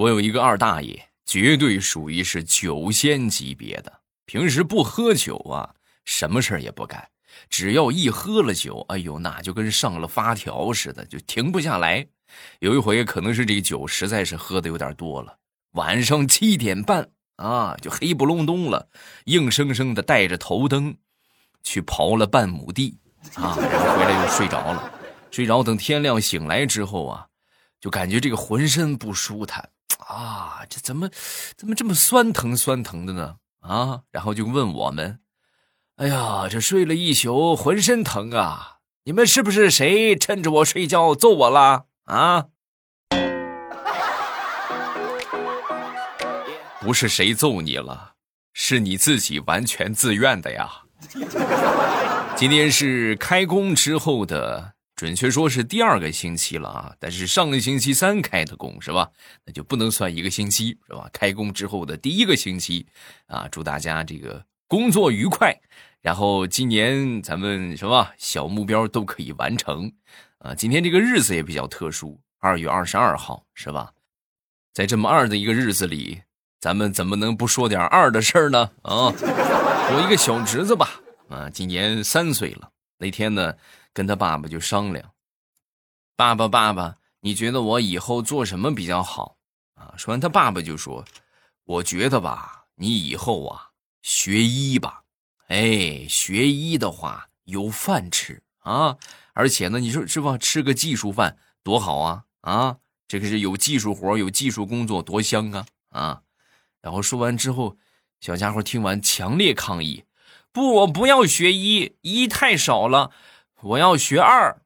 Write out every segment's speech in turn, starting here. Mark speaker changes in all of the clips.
Speaker 1: 我有一个二大爷，绝对属于是酒仙级别的。平时不喝酒啊，什么事儿也不干。只要一喝了酒，哎呦，那就跟上了发条似的，就停不下来。有一回，可能是这个酒实在是喝的有点多了，晚上七点半啊，就黑不隆咚了，硬生生的带着头灯去刨了半亩地啊，然后回来又睡着了。睡着，等天亮醒来之后啊，就感觉这个浑身不舒坦。啊，这怎么怎么这么酸疼酸疼的呢？啊，然后就问我们：“哎呀，这睡了一宿，浑身疼啊！你们是不是谁趁着我睡觉揍我了？啊？不是谁揍你了，是你自己完全自愿的呀！今天是开工之后的。”准确说是第二个星期了啊，但是上个星期三开的工是吧？那就不能算一个星期是吧？开工之后的第一个星期，啊，祝大家这个工作愉快，然后今年咱们什么小目标都可以完成，啊，今天这个日子也比较特殊，二月二十二号是吧？在这么二的一个日子里，咱们怎么能不说点二的事儿呢？啊，我一个小侄子吧，啊，今年三岁了，那天呢。跟他爸爸就商量，爸爸爸爸，你觉得我以后做什么比较好啊？说完，他爸爸就说：“我觉得吧，你以后啊学医吧，哎，学医的话有饭吃啊，而且呢，你说是吧？吃个技术饭多好啊啊！这个是有技术活，有技术工作，多香啊啊！”然后说完之后，小家伙听完强烈抗议：“不，我不要学医，医太少了。”我要学二，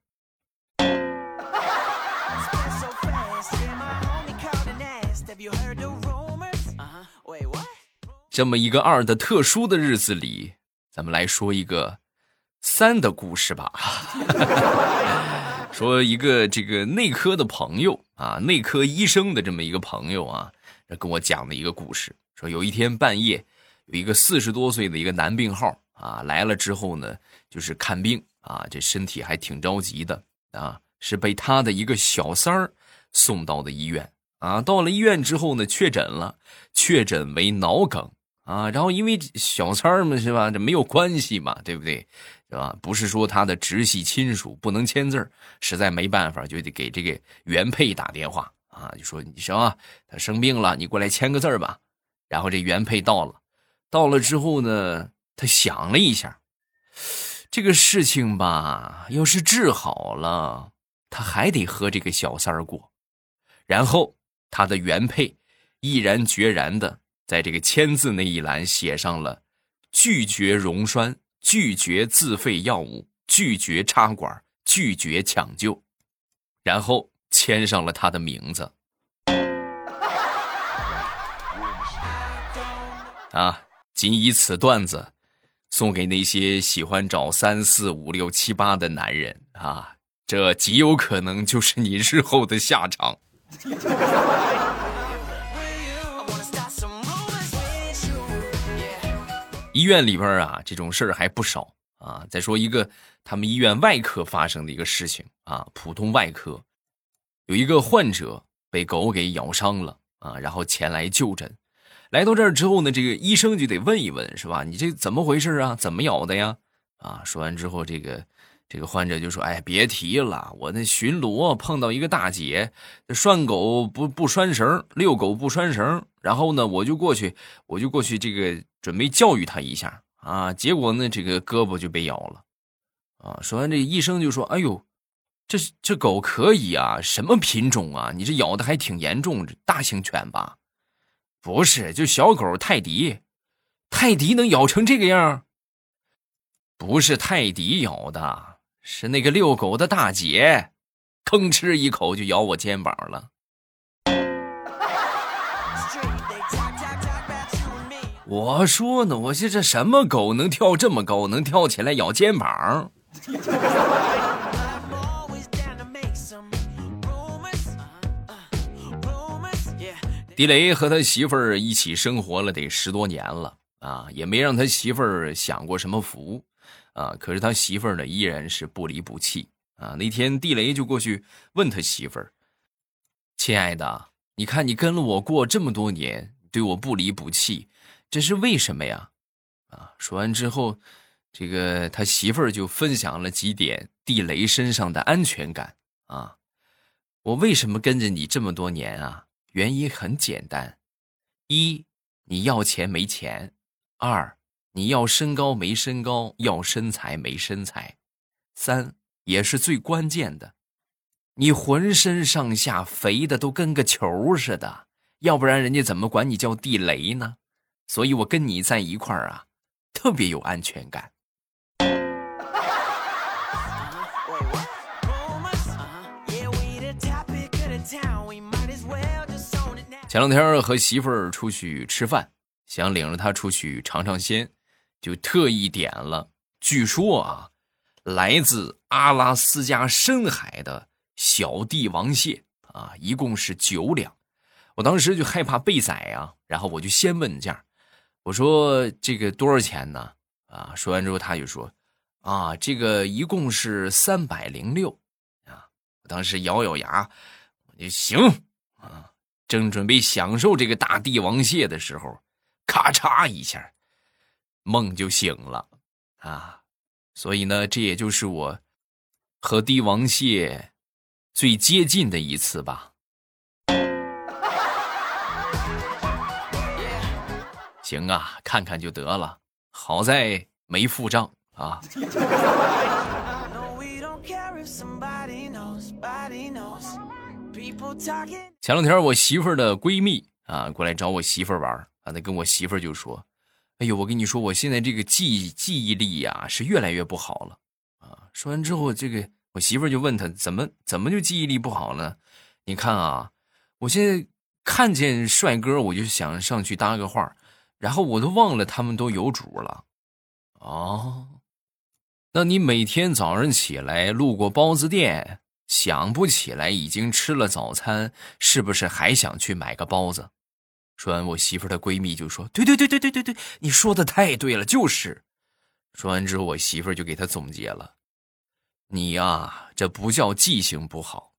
Speaker 1: 这么一个二的特殊的日子里，咱们来说一个三的故事吧。说一个这个内科的朋友啊，内科医生的这么一个朋友啊，跟我讲的一个故事。说有一天半夜，有一个四十多岁的一个男病号啊来了之后呢，就是看病。啊，这身体还挺着急的啊！是被他的一个小三儿送到的医院啊。到了医院之后呢，确诊了，确诊为脑梗啊。然后因为小三儿嘛，是吧？这没有关系嘛，对不对？是吧？不是说他的直系亲属不能签字实在没办法，就得给这个原配打电话啊，就说你什么，他生病了，你过来签个字吧。然后这原配到了，到了之后呢，他想了一下。这个事情吧，要是治好了，他还得和这个小三儿过。然后他的原配毅然决然的在这个签字那一栏写上了拒绝溶栓、拒绝自费药物、拒绝插管、拒绝抢救，然后签上了他的名字。啊，仅以此段子。送给那些喜欢找三四五六七八的男人啊，这极有可能就是你日后的下场。医院里边啊，这种事儿还不少啊。再说一个，他们医院外科发生的一个事情啊，普通外科有一个患者被狗给咬伤了啊，然后前来就诊。来到这儿之后呢，这个医生就得问一问，是吧？你这怎么回事啊？怎么咬的呀？啊，说完之后，这个这个患者就说：“哎，别提了，我那巡逻碰到一个大姐，拴狗不不拴绳，遛狗不拴绳，然后呢，我就过去，我就过去，这个准备教育他一下啊，结果呢，这个胳膊就被咬了，啊。”说完，这医生就说：“哎呦，这这狗可以啊，什么品种啊？你这咬的还挺严重，大型犬吧？”不是，就小狗泰迪，泰迪能咬成这个样？不是泰迪咬的，是那个遛狗的大姐，吭哧一口就咬我肩膀了。我说呢，我这这什么狗能跳这么高，能跳起来咬肩膀？地雷和他媳妇儿一起生活了得十多年了啊，也没让他媳妇儿享过什么福啊。可是他媳妇儿呢，依然是不离不弃啊。那天地雷就过去问他媳妇儿：“亲爱的，你看你跟了我过这么多年，对我不离不弃，这是为什么呀？啊！说完之后，这个他媳妇儿就分享了几点地雷身上的安全感啊。我为什么跟着你这么多年啊？原因很简单：一，你要钱没钱；二，你要身高没身高，要身材没身材；三，也是最关键的，你浑身上下肥的都跟个球似的，要不然人家怎么管你叫地雷呢？所以我跟你在一块儿啊。特别有安全感。前两天和媳妇儿出去吃饭，想领着她出去尝尝鲜，就特意点了。据说啊，来自阿拉斯加深海的小帝王蟹啊，一共是九两。我当时就害怕被宰啊，然后我就先问价。我说这个多少钱呢？啊，说完之后他就说，啊，这个一共是三百零六，啊，我当时咬咬牙，我就行，正准备享受这个大帝王蟹的时候，咔嚓一下，梦就醒了，啊，所以呢，这也就是我和帝王蟹最接近的一次吧。行啊，看看就得了。好在没付账啊。前两天我媳妇儿的闺蜜啊过来找我媳妇儿玩啊，她跟我媳妇儿就说：“哎呦，我跟你说，我现在这个记记忆力呀是越来越不好了啊。”说完之后，这个我媳妇儿就问他怎么怎么就记忆力不好了？你看啊，我现在看见帅哥我就想上去搭个话。然后我都忘了他们都有主了，哦，那你每天早上起来路过包子店，想不起来已经吃了早餐，是不是还想去买个包子？说完，我媳妇的闺蜜就说：“对对对对对对对，你说的太对了，就是。”说完之后，我媳妇就给他总结了：“你呀，这不叫记性不好，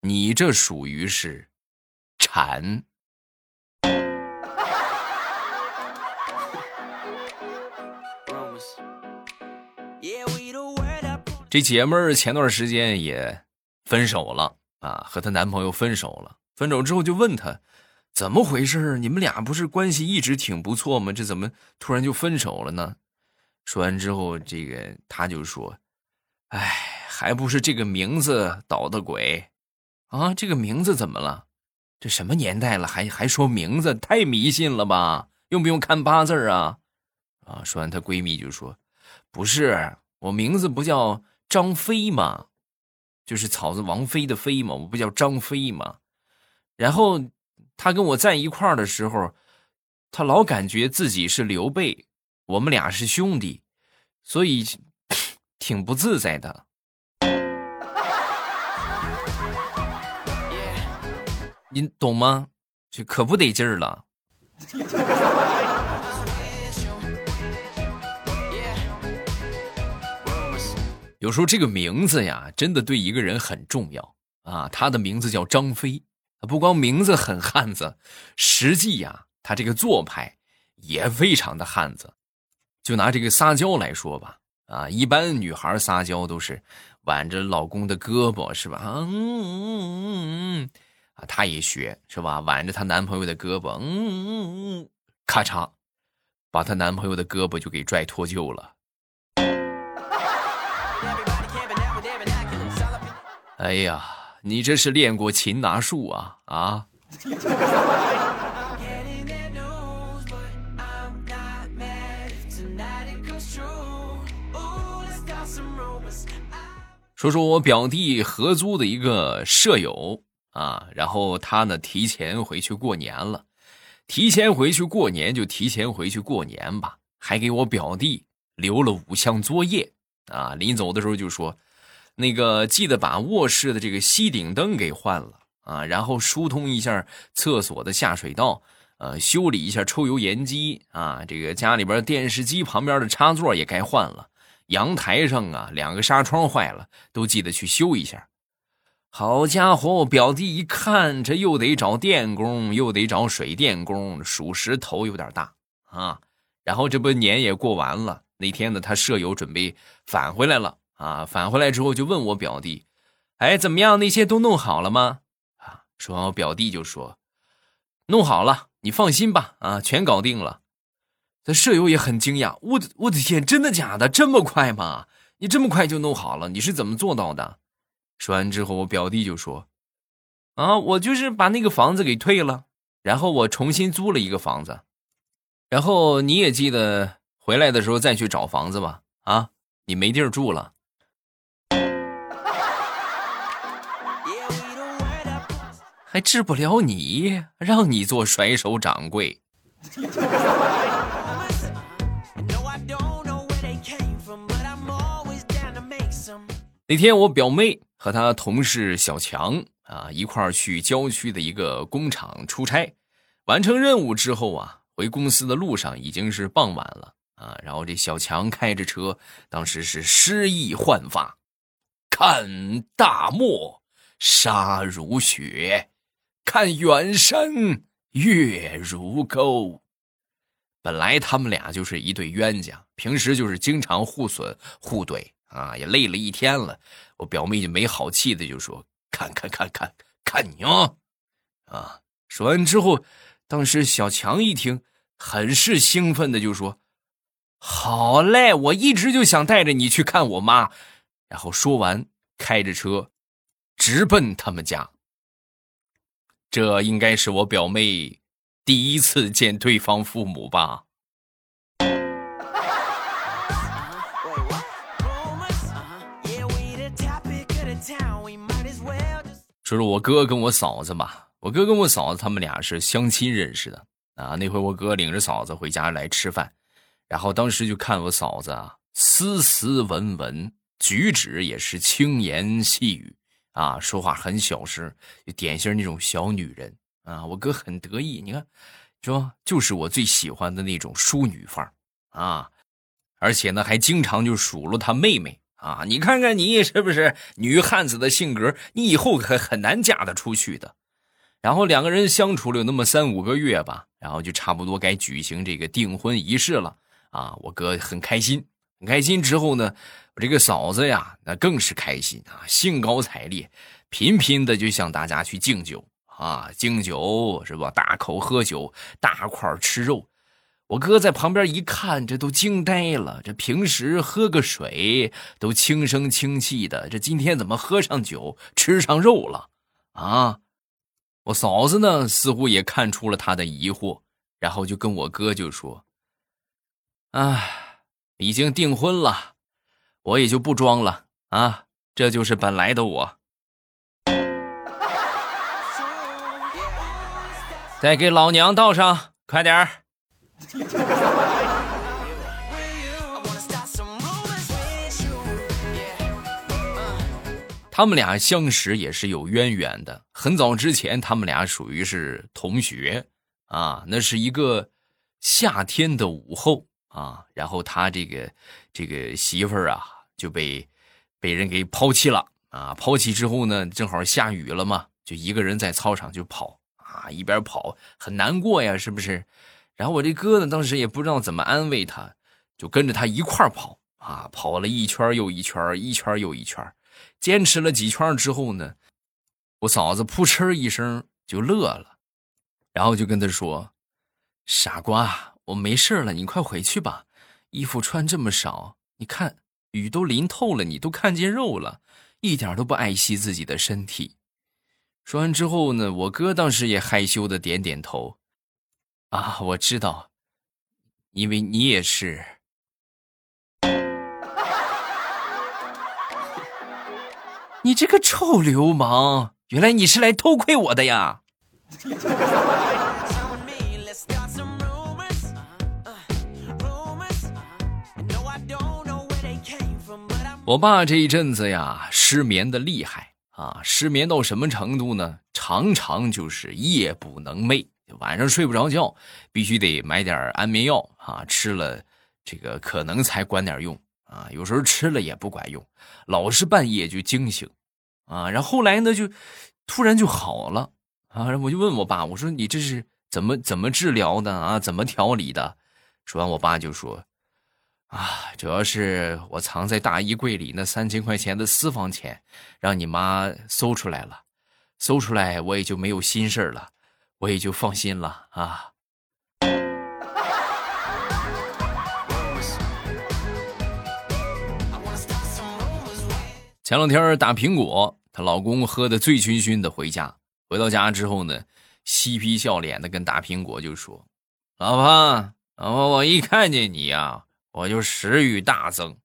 Speaker 1: 你这属于是馋。”这姐们儿前段时间也分手了啊，和她男朋友分手了。分手之后就问她怎么回事你们俩不是关系一直挺不错吗？这怎么突然就分手了呢？说完之后，这个她就说：“哎，还不是这个名字捣的鬼啊！这个名字怎么了？这什么年代了，还还说名字？太迷信了吧？用不用看八字啊？”啊！说完，她闺蜜就说：“不是，我名字不叫。”张飞吗，就是草字王妃的妃嘛，我不叫张飞嘛。然后他跟我在一块儿的时候，他老感觉自己是刘备，我们俩是兄弟，所以挺不自在的。你懂吗？这可不得劲儿了。有时候这个名字呀，真的对一个人很重要啊。他的名字叫张飞，不光名字很汉子，实际呀，他这个做派也非常的汉子。就拿这个撒娇来说吧，啊，一般女孩撒娇都是挽着老公的胳膊，是吧？嗯嗯嗯嗯，啊，她也学是吧？挽着她男朋友的胳膊，嗯嗯嗯，咔嚓，把她男朋友的胳膊就给拽脱臼了。哎呀，你这是练过擒拿术啊啊！说说我表弟合租的一个舍友啊，然后他呢提前回去过年了，提前回去过年就提前回去过年吧，还给我表弟留了五项作业啊，临走的时候就说。那个记得把卧室的这个吸顶灯给换了啊，然后疏通一下厕所的下水道，呃，修理一下抽油烟机啊，这个家里边电视机旁边的插座也该换了，阳台上啊两个纱窗坏了，都记得去修一下。好家伙，我表弟一看，这又得找电工，又得找水电工，属实头有点大啊。然后这不年也过完了，那天呢，他舍友准备返回来了啊。返回来之后就问我表弟：“哎，怎么样？那些都弄好了吗？”啊，说完我表弟就说：“弄好了，你放心吧，啊，全搞定了。”他舍友也很惊讶：“我的我的天，真的假的？这么快吗？你这么快就弄好了？你是怎么做到的？”说完之后，我表弟就说：“啊，我就是把那个房子给退了，然后我重新租了一个房子，然后你也记得回来的时候再去找房子吧。啊，你没地儿住了，还治不了你，让你做甩手掌柜。”那天我表妹。和她同事小强啊一块儿去郊区的一个工厂出差，完成任务之后啊，回公司的路上已经是傍晚了啊。然后这小强开着车，当时是诗意焕发，看大漠沙如雪，看远山月如钩。本来他们俩就是一对冤家，平时就是经常互损互怼。啊，也累了一天了，我表妹就没好气的就说：“看看看看看你啊！”啊，说完之后，当时小强一听，很是兴奋的就说：“好嘞，我一直就想带着你去看我妈。”然后说完，开着车直奔他们家。这应该是我表妹第一次见对方父母吧。说说我哥跟我嫂子吧，我哥跟我嫂子他们俩是相亲认识的啊。那回我哥领着嫂子回家来吃饭，然后当时就看我嫂子啊，斯斯文文，举止也是轻言细语啊，说话很小声，就典型那种小女人啊。我哥很得意，你看，说就是我最喜欢的那种淑女范儿啊，而且呢还经常就数落他妹妹。啊，你看看你是不是女汉子的性格？你以后可很难嫁得出去的。然后两个人相处了有那么三五个月吧，然后就差不多该举行这个订婚仪式了。啊，我哥很开心，开心。之后呢，我这个嫂子呀，那更是开心啊，兴高采烈，频频的就向大家去敬酒啊，敬酒是吧？大口喝酒，大块吃肉。我哥在旁边一看，这都惊呆了。这平时喝个水都轻声轻气的，这今天怎么喝上酒，吃上肉了？啊！我嫂子呢，似乎也看出了他的疑惑，然后就跟我哥就说：“啊，已经订婚了，我也就不装了啊，这就是本来的我。”再给老娘倒上，快点儿。他们俩相识也是有渊源的。很早之前，他们俩属于是同学啊。那是一个夏天的午后啊，然后他这个这个媳妇儿啊就被被人给抛弃了啊。抛弃之后呢，正好下雨了嘛，就一个人在操场就跑啊，一边跑很难过呀，是不是？然后我这哥呢，当时也不知道怎么安慰他，就跟着他一块跑啊，跑了一圈又一圈，一圈又一圈，坚持了几圈之后呢，我嫂子扑哧一声就乐了，然后就跟他说：“傻瓜，我没事了，你快回去吧，衣服穿这么少，你看雨都淋透了，你都看见肉了，一点都不爱惜自己的身体。”说完之后呢，我哥当时也害羞的点点头。啊，我知道，因为你也是。你这个臭流氓，原来你是来偷窥我的呀！我爸这一阵子呀，失眠的厉害啊，失眠到什么程度呢？常常就是夜不能寐。晚上睡不着觉，必须得买点安眠药啊！吃了，这个可能才管点用啊。有时候吃了也不管用，老是半夜就惊醒啊。然后后来呢，就突然就好了啊。然后我就问我爸，我说你这是怎么怎么治疗的啊？怎么调理的？说完，我爸就说。啊，主要是我藏在大衣柜里那三千块钱的私房钱，让你妈搜出来了，搜出来我也就没有心事了，我也就放心了啊。前两天打苹果她老公喝的醉醺醺的回家，回到家之后呢，嬉皮笑脸的跟大苹果就说：“老婆，老婆，我一看见你呀。”我就食欲大增，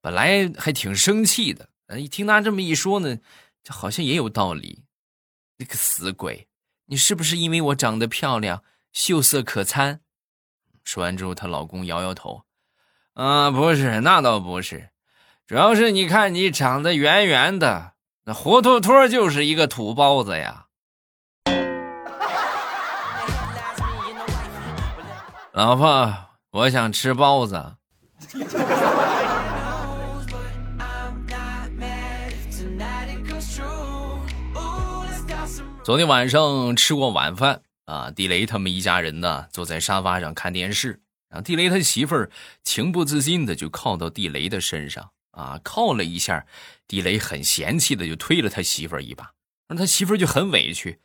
Speaker 1: 本来还挺生气的，一听他这么一说呢，这好像也有道理。你个死鬼，你是不是因为我长得漂亮、秀色可餐？说完之后，她老公摇摇头：“啊，不是，那倒不是，主要是你看你长得圆圆的，那活脱脱就是一个土包子呀。”老婆。我想吃包子。昨天晚上吃过晚饭啊，地雷他们一家人呢坐在沙发上看电视，然后地雷他媳妇儿情不自禁的就靠到地雷的身上啊，靠了一下，地雷很嫌弃的就推了他媳妇儿一把，让他媳妇儿就很委屈：“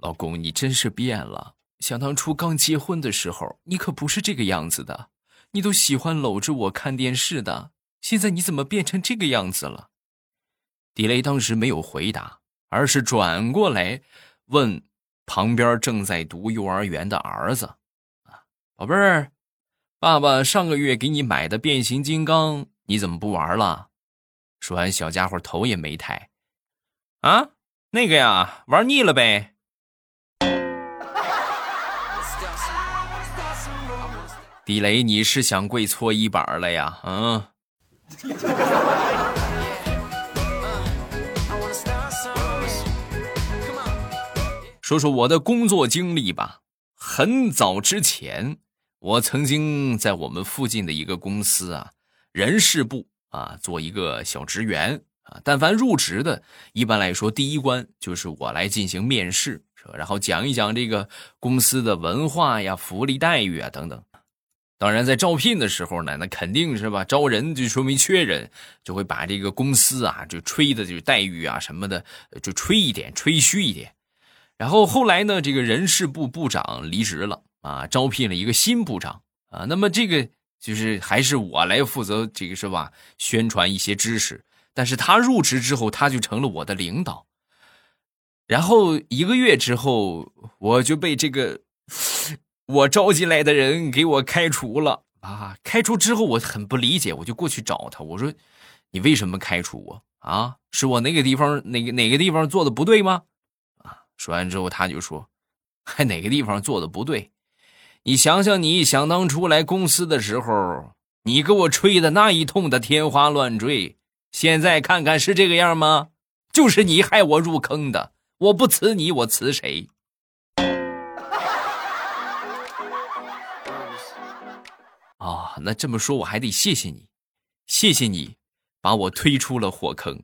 Speaker 1: 老公，你真是变了。”想当初刚结婚的时候，你可不是这个样子的，你都喜欢搂着我看电视的。现在你怎么变成这个样子了？地雷当时没有回答，而是转过来问旁边正在读幼儿园的儿子：“啊，宝贝儿，爸爸上个月给你买的变形金刚，你怎么不玩了？”说完，小家伙头也没抬：“啊，那个呀，玩腻了呗。”地雷，你是想跪搓衣板了呀？嗯。说说我的工作经历吧。很早之前，我曾经在我们附近的一个公司啊，人事部啊，做一个小职员啊。但凡入职的，一般来说，第一关就是我来进行面试，然后讲一讲这个公司的文化呀、福利待遇啊等等。当然，在招聘的时候呢，那肯定是吧，招人就说明缺人，就会把这个公司啊，就吹的就待遇啊什么的，就吹一点，吹嘘一点。然后后来呢，这个人事部部长离职了啊，招聘了一个新部长啊，那么这个就是还是我来负责这个是吧，宣传一些知识。但是他入职之后，他就成了我的领导。然后一个月之后，我就被这个。我招进来的人给我开除了啊！开除之后我很不理解，我就过去找他，我说：“你为什么开除我啊？是我哪个地方哪个哪个地方做的不对吗？”啊！说完之后他就说：“还哪个地方做的不对？你想想，你想当初来公司的时候，你给我吹的那一通的天花乱坠，现在看看是这个样吗？就是你害我入坑的，我不辞你，我辞谁？”啊，那这么说，我还得谢谢你，谢谢你把我推出了火坑。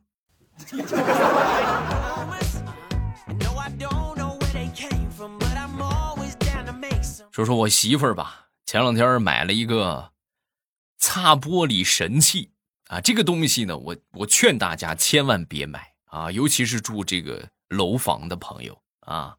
Speaker 1: 说说我媳妇儿吧，前两天买了一个擦玻璃神器啊，这个东西呢，我我劝大家千万别买啊，尤其是住这个楼房的朋友啊。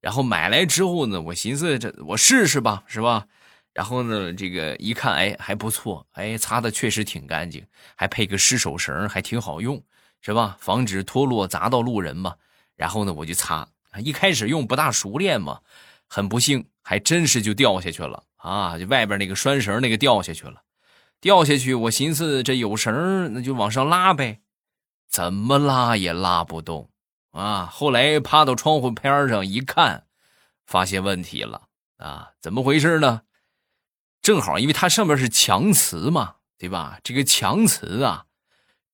Speaker 1: 然后买来之后呢，我寻思这我试试吧，是吧？然后呢，这个一看，哎，还不错，哎，擦的确实挺干净，还配个湿手绳，还挺好用，是吧？防止脱落砸到路人嘛。然后呢，我就擦，一开始用不大熟练嘛，很不幸，还真是就掉下去了啊！就外边那个拴绳那个掉下去了，掉下去，我寻思这有绳，那就往上拉呗，怎么拉也拉不动啊！后来趴到窗户边上一看，发现问题了啊！怎么回事呢？正好，因为它上面是强磁嘛，对吧？这个强磁啊，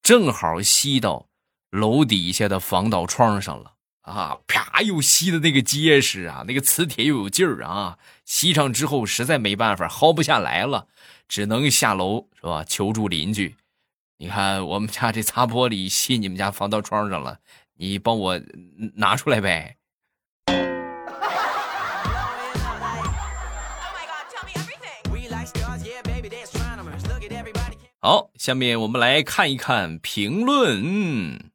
Speaker 1: 正好吸到楼底下的防盗窗上了啊！啪，又吸的那个结实啊，那个磁铁又有劲儿啊！吸上之后，实在没办法，薅不下来了，只能下楼是吧？求助邻居，你看我们家这擦玻璃吸你们家防盗窗上了，你帮我拿出来呗。好，下面我们来看一看评论。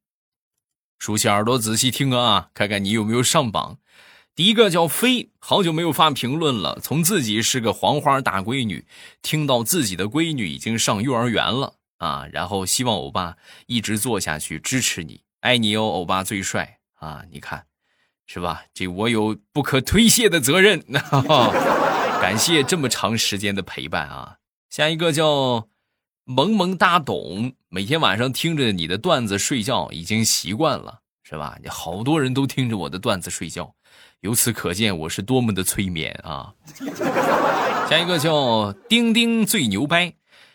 Speaker 1: 竖起耳朵仔细听啊，看看你有没有上榜。第一个叫飞，好久没有发评论了。从自己是个黄花大闺女，听到自己的闺女已经上幼儿园了啊，然后希望欧巴一直做下去，支持你，爱你哦，欧巴最帅啊！你看，是吧？这我有不可推卸的责任。感谢这么长时间的陪伴啊！下一个叫。萌萌哒懂，每天晚上听着你的段子睡觉已经习惯了，是吧？好多人都听着我的段子睡觉，由此可见我是多么的催眠啊！下一个叫丁丁最牛掰，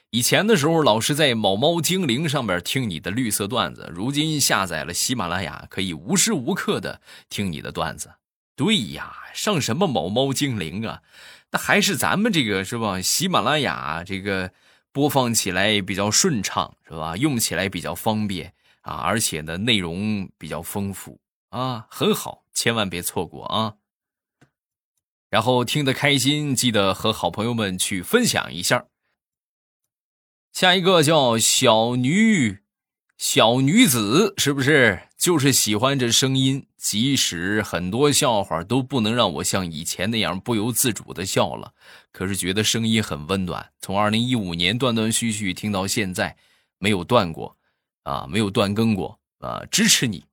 Speaker 1: 以前的时候老是在某猫精灵上面听你的绿色段子，如今下载了喜马拉雅，可以无时无刻的听你的段子。对呀，上什么某猫精灵啊？那还是咱们这个是吧？喜马拉雅这个。播放起来比较顺畅，是吧？用起来比较方便啊，而且呢，内容比较丰富啊，很好，千万别错过啊！然后听得开心，记得和好朋友们去分享一下。下一个叫小女，小女子是不是？就是喜欢这声音，即使很多笑话都不能让我像以前那样不由自主的笑了，可是觉得声音很温暖。从二零一五年断断续续听到现在，没有断过，啊，没有断更过啊！支持你，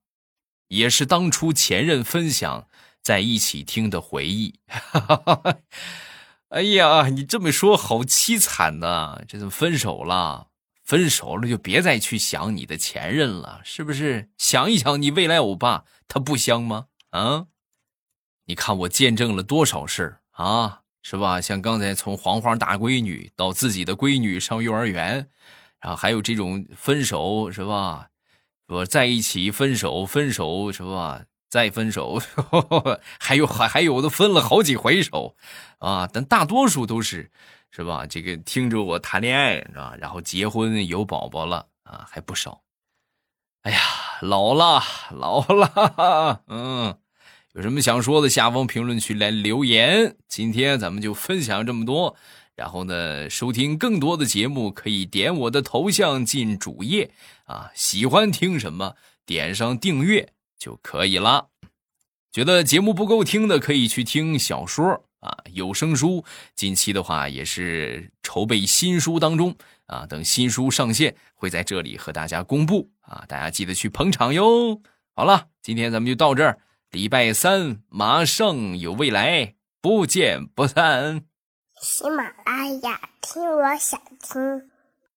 Speaker 1: 也是当初前任分享在一起听的回忆。哎呀，你这么说好凄惨呐！这怎么分手了？分手了就别再去想你的前任了，是不是？想一想你未来欧巴，他不香吗？啊，你看我见证了多少事啊，是吧？像刚才从黄花大闺女到自己的闺女上幼儿园，然后还有这种分手，是吧？我在一起分手，分手是吧？再分手，还有还还有的分了好几回手，啊，但大多数都是。是吧？这个听着我谈恋爱是吧？然后结婚有宝宝了啊，还不少。哎呀，老了老了，嗯，有什么想说的，下方评论区来留言。今天咱们就分享这么多。然后呢，收听更多的节目可以点我的头像进主页啊。喜欢听什么，点上订阅就可以了。觉得节目不够听的，可以去听小说。啊，有声书近期的话也是筹备新书当中啊，等新书上线会在这里和大家公布啊，大家记得去捧场哟。好了，今天咱们就到这儿，礼拜三马上有未来，不见不散。
Speaker 2: 喜马拉雅听，我想听。